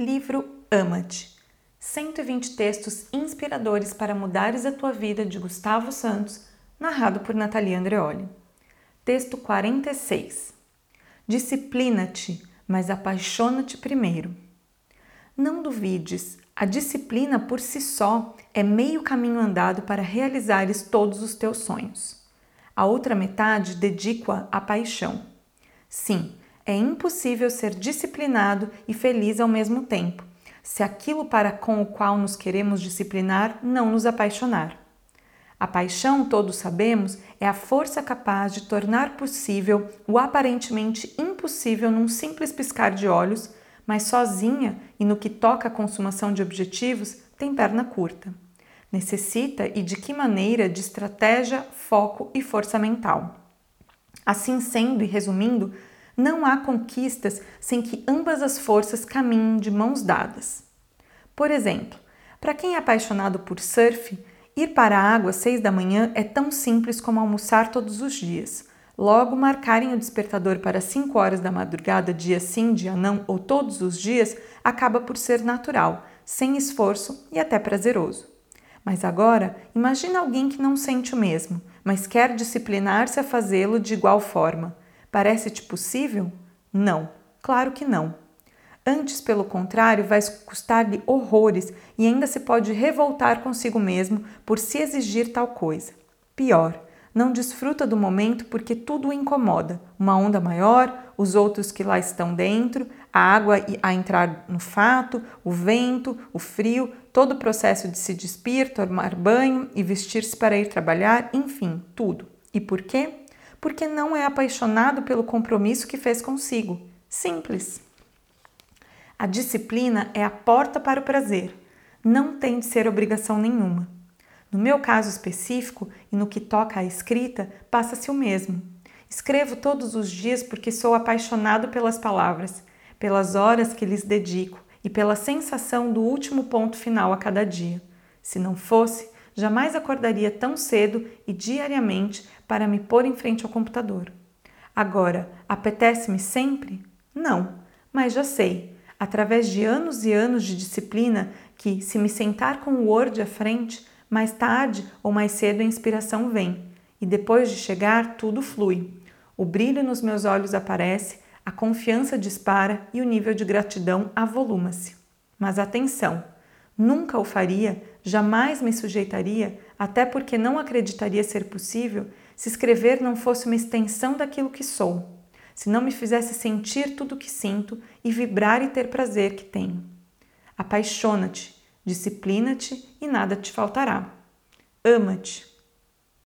Livro Ama-te. 120 textos inspiradores para mudares a tua vida de Gustavo Santos, narrado por Natalia Andreoli. Texto 46. Disciplina-te, mas apaixona-te primeiro. Não duvides, a disciplina por si só é meio caminho andado para realizares todos os teus sonhos. A outra metade dedico-a à paixão. Sim, é impossível ser disciplinado e feliz ao mesmo tempo, se aquilo para com o qual nos queremos disciplinar não nos apaixonar. A paixão, todos sabemos, é a força capaz de tornar possível o aparentemente impossível num simples piscar de olhos, mas sozinha e no que toca à consumação de objetivos, tem perna curta. Necessita e de que maneira de estratégia, foco e força mental. Assim sendo e resumindo, não há conquistas sem que ambas as forças caminhem de mãos dadas. Por exemplo, para quem é apaixonado por surf, ir para a água às seis da manhã é tão simples como almoçar todos os dias. Logo, marcarem o despertador para 5 horas da madrugada, dia sim, dia não, ou todos os dias, acaba por ser natural, sem esforço e até prazeroso. Mas agora, imagine alguém que não sente o mesmo, mas quer disciplinar-se a fazê-lo de igual forma. Parece-te possível? Não, claro que não. Antes, pelo contrário, vai custar-lhe horrores e ainda se pode revoltar consigo mesmo por se exigir tal coisa. Pior, não desfruta do momento porque tudo o incomoda. Uma onda maior, os outros que lá estão dentro, a água a entrar no fato, o vento, o frio, todo o processo de se despir, tomar banho e vestir-se para ir trabalhar, enfim, tudo. E por quê? Porque não é apaixonado pelo compromisso que fez consigo. Simples. A disciplina é a porta para o prazer. Não tem de ser obrigação nenhuma. No meu caso específico e no que toca à escrita, passa-se o mesmo. Escrevo todos os dias porque sou apaixonado pelas palavras, pelas horas que lhes dedico e pela sensação do último ponto final a cada dia. Se não fosse, jamais acordaria tão cedo e diariamente para me pôr em frente ao computador. Agora, apetece-me sempre? Não, mas já sei, através de anos e anos de disciplina, que se me sentar com o Word à frente, mais tarde ou mais cedo a inspiração vem, e depois de chegar, tudo flui. O brilho nos meus olhos aparece, a confiança dispara e o nível de gratidão avoluma-se. Mas atenção! Nunca o faria, jamais me sujeitaria, até porque não acreditaria ser possível se escrever não fosse uma extensão daquilo que sou, se não me fizesse sentir tudo o que sinto e vibrar e ter prazer que tenho. Apaixona-te, disciplina-te e nada te faltará. Ama-te.